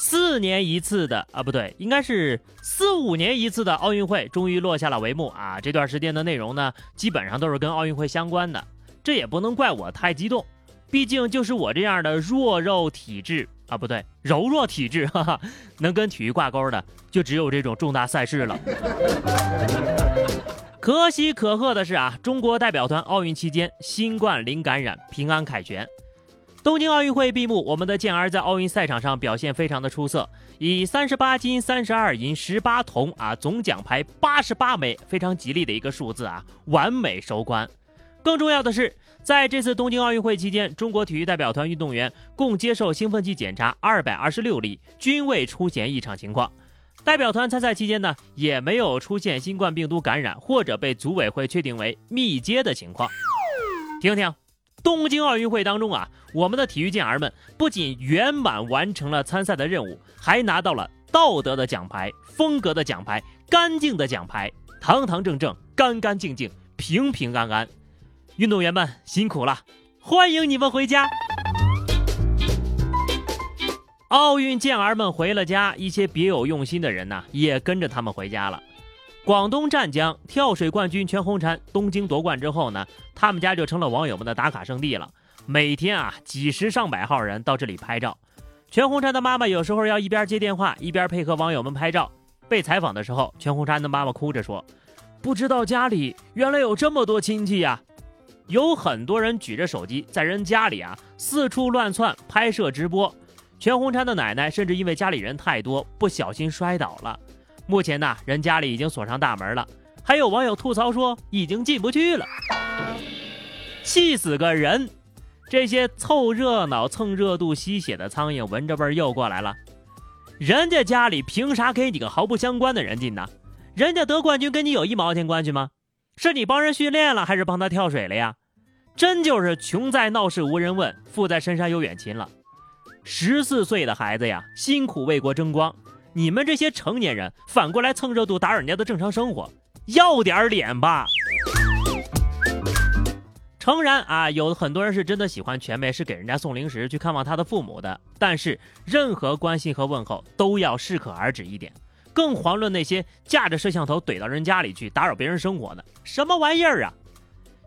四年一次的啊，不对，应该是四五年一次的奥运会终于落下了帷幕啊！这段时间的内容呢，基本上都是跟奥运会相关的。这也不能怪我太激动，毕竟就是我这样的弱肉体质啊，不对，柔弱体质，哈哈，能跟体育挂钩的就只有这种重大赛事了。可喜可贺的是啊，中国代表团奥运期间新冠零感染，平安凯旋。东京奥运会闭幕，我们的健儿在奥运赛场上表现非常的出色，以三十八金、三十二银、十八铜啊，总奖牌八十八枚，非常吉利的一个数字啊，完美收官。更重要的是，在这次东京奥运会期间，中国体育代表团运动员共接受兴奋剂检查二百二十六例，均未出现异常情况。代表团参赛期间呢，也没有出现新冠病毒感染或者被组委会确定为密接的情况。听听。东京奥运会当中啊，我们的体育健儿们不仅圆满完成了参赛的任务，还拿到了道德的奖牌、风格的奖牌、干净的奖牌，堂堂正正、干干净净、平平安安。运动员们辛苦了，欢迎你们回家。奥运健儿们回了家，一些别有用心的人呢，也跟着他们回家了。广东湛江跳水冠军全红婵东京夺冠之后呢，他们家就成了网友们的打卡圣地了。每天啊，几十上百号人到这里拍照。全红婵的妈妈有时候要一边接电话，一边配合网友们拍照。被采访的时候，全红婵的妈妈哭着说：“不知道家里原来有这么多亲戚呀！”有很多人举着手机在人家里啊四处乱窜拍摄直播。全红婵的奶奶甚至因为家里人太多，不小心摔倒了。目前呢，人家里已经锁上大门了，还有网友吐槽说已经进不去了，气死个人！这些凑热闹、蹭热度、吸血的苍蝇，闻着味儿又过来了。人家家里凭啥给你个毫不相关的人进呢？人家得冠军跟你有一毛钱关系吗？是你帮人训练了，还是帮他跳水了呀？真就是穷在闹市无人问，富在深山有远亲了。十四岁的孩子呀，辛苦为国争光。你们这些成年人反过来蹭热度打扰人家的正常生活，要点脸吧！诚然啊，有很多人是真的喜欢全妹，是给人家送零食去看望他的父母的。但是任何关心和问候都要适可而止一点，更遑论那些架着摄像头怼到人家里去打扰别人生活的什么玩意儿啊！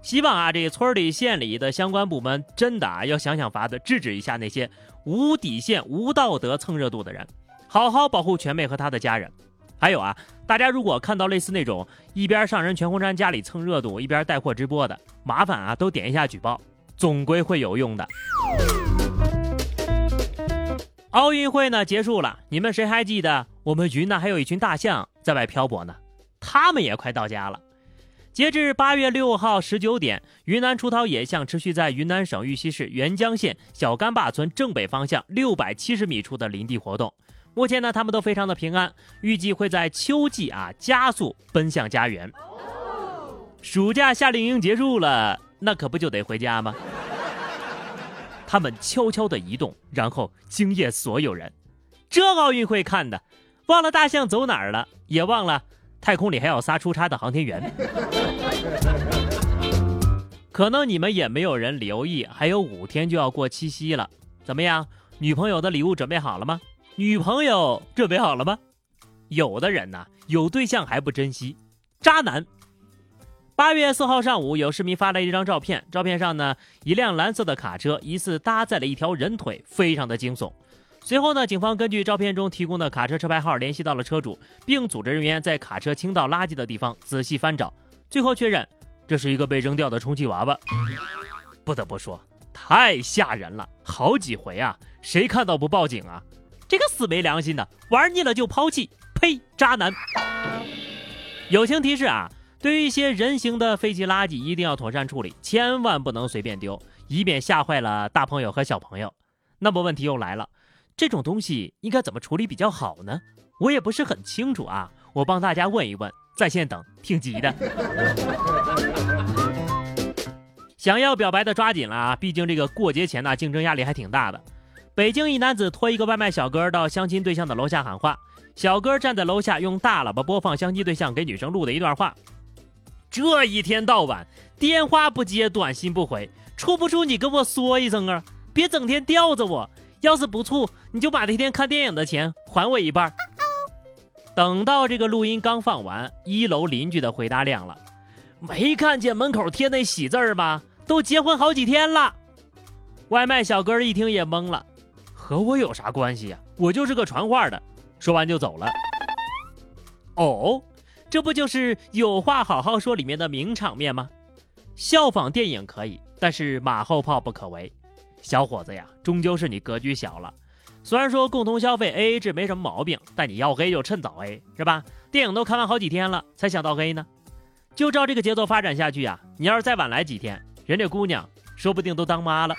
希望啊，这村里县里的相关部门真的啊要想想法子制止一下那些无底线、无道德蹭热度的人。好好保护全妹和她的家人。还有啊，大家如果看到类似那种一边上人全红婵家里蹭热度，一边带货直播的，麻烦啊都点一下举报，总归会有用的。奥运会呢结束了，你们谁还记得我们云南还有一群大象在外漂泊呢？他们也快到家了。截至八月六号十九点，云南出逃野象持续在云南省玉溪市沅江县小干坝村正北方向六百七十米处的林地活动。目前呢，他们都非常的平安，预计会在秋季啊加速奔向家园。暑假夏令营结束了，那可不就得回家吗？他们悄悄的移动，然后惊艳所有人。这奥运会看的，忘了大象走哪儿了，也忘了太空里还有仨出差的航天员。可能你们也没有人留意，还有五天就要过七夕了，怎么样？女朋友的礼物准备好了吗？女朋友准备好了吗？有的人呢，有对象还不珍惜，渣男。八月四号上午，有市民发来一张照片，照片上呢，一辆蓝色的卡车疑似搭载了一条人腿，非常的惊悚。随后呢，警方根据照片中提供的卡车车牌号联系到了车主，并组织人员在卡车倾倒垃圾的地方仔细翻找，最后确认这是一个被扔掉的充气娃娃。不得不说，太吓人了，好几回啊，谁看到不报警啊？这个死没良心的，玩腻了就抛弃，呸！渣男。友情提示啊，对于一些人形的废弃垃圾，一定要妥善处理，千万不能随便丢，以免吓坏了大朋友和小朋友。那么问题又来了，这种东西应该怎么处理比较好呢？我也不是很清楚啊，我帮大家问一问，在线等，挺急的。想要表白的抓紧了啊！毕竟这个过节前呢，竞争压力还挺大的。北京一男子托一个外卖小哥到相亲对象的楼下喊话，小哥站在楼下用大喇叭播放相亲对象给女生录的一段话：这一天到晚电话不接，短信不回，处不处你跟我说一声啊！别整天吊着我，要是不处，你就把那天看电影的钱还我一半。等到这个录音刚放完，一楼邻居的回答亮了：没看见门口贴那喜字儿吗？都结婚好几天了，外卖小哥一听也懵了，和我有啥关系呀？我就是个传话的。说完就走了。哦，这不就是有话好好说里面的名场面吗？效仿电影可以，但是马后炮不可为。小伙子呀，终究是你格局小了。虽然说共同消费 AA 制没什么毛病，但你要黑就趁早 A 是吧？电影都看完好几天了，才想到黑呢。就照这个节奏发展下去呀，你要是再晚来几天。人家姑娘说不定都当妈了。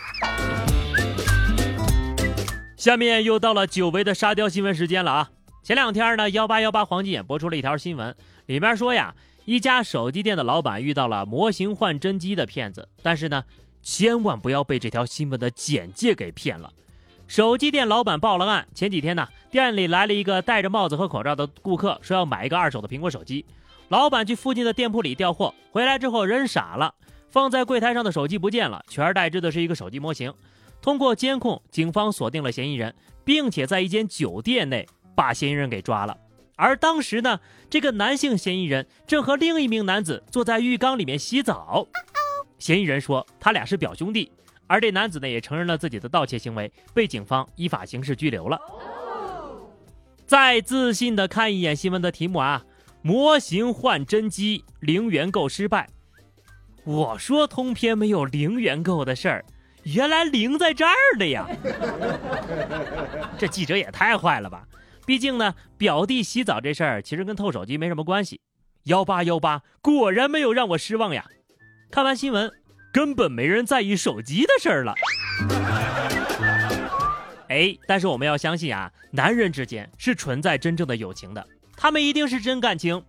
下面又到了久违的沙雕新闻时间了啊！前两天呢，幺八幺八黄金眼播出了一条新闻，里面说呀，一家手机店的老板遇到了模型换真机的骗子，但是呢，千万不要被这条新闻的简介给骗了。手机店老板报了案，前几天呢，店里来了一个戴着帽子和口罩的顾客，说要买一个二手的苹果手机。老板去附近的店铺里调货，回来之后人傻了。放在柜台上的手机不见了，取而代之的是一个手机模型。通过监控，警方锁定了嫌疑人，并且在一间酒店内把嫌疑人给抓了。而当时呢，这个男性嫌疑人正和另一名男子坐在浴缸里面洗澡。嫌疑人说他俩是表兄弟，而这男子呢也承认了自己的盗窃行为，被警方依法刑事拘留了。再自信的看一眼新闻的题目啊，模型换真机，零元购失败。我说通篇没有零元购的事儿，原来零在这儿的呀！这记者也太坏了吧！毕竟呢，表弟洗澡这事儿其实跟偷手机没什么关系。幺八幺八果然没有让我失望呀！看完新闻，根本没人在意手机的事儿了。哎，但是我们要相信啊，男人之间是存在真正的友情的，他们一定是真感情。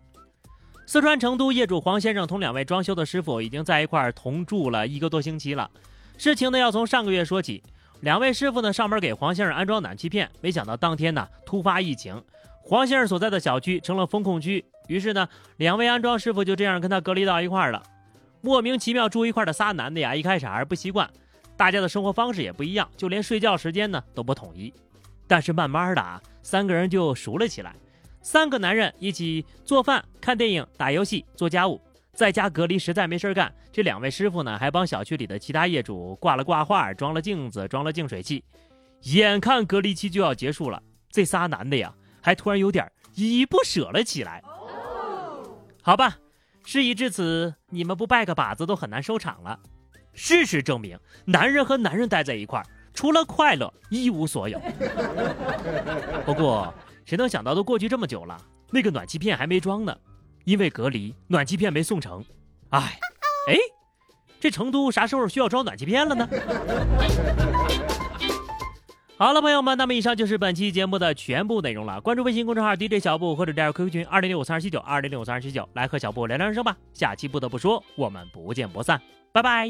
四川成都业主黄先生同两位装修的师傅已经在一块儿同住了一个多星期了。事情呢要从上个月说起，两位师傅呢上门给黄先生安装暖气片，没想到当天呢突发疫情，黄先生所在的小区成了封控区，于是呢两位安装师傅就这样跟他隔离到一块儿了。莫名其妙住一块的仨男的呀，一开始还是不习惯，大家的生活方式也不一样，就连睡觉时间呢都不统一。但是慢慢的啊，三个人就熟了起来。三个男人一起做饭、看电影、打游戏、做家务，在家隔离实在没事干。这两位师傅呢，还帮小区里的其他业主挂了挂画、装了镜子、装了净水器。眼看隔离期就要结束了，这仨男的呀，还突然有点依依不舍了起来。好吧，事已至此，你们不拜个把子都很难收场了。事实证明，男人和男人待在一块儿，除了快乐一无所有。不过。谁能想到都过去这么久了，那个暖气片还没装呢，因为隔离，暖气片没送成。哎，哎，这成都啥时候需要装暖气片了呢？好了，朋友们，那么以上就是本期节目的全部内容了。关注微信公众号 DJ 小布或者加入 QQ 群二零六五三二七九二零六五三二七九，来和小布聊聊人生吧。下期不得不说，我们不见不散，拜拜。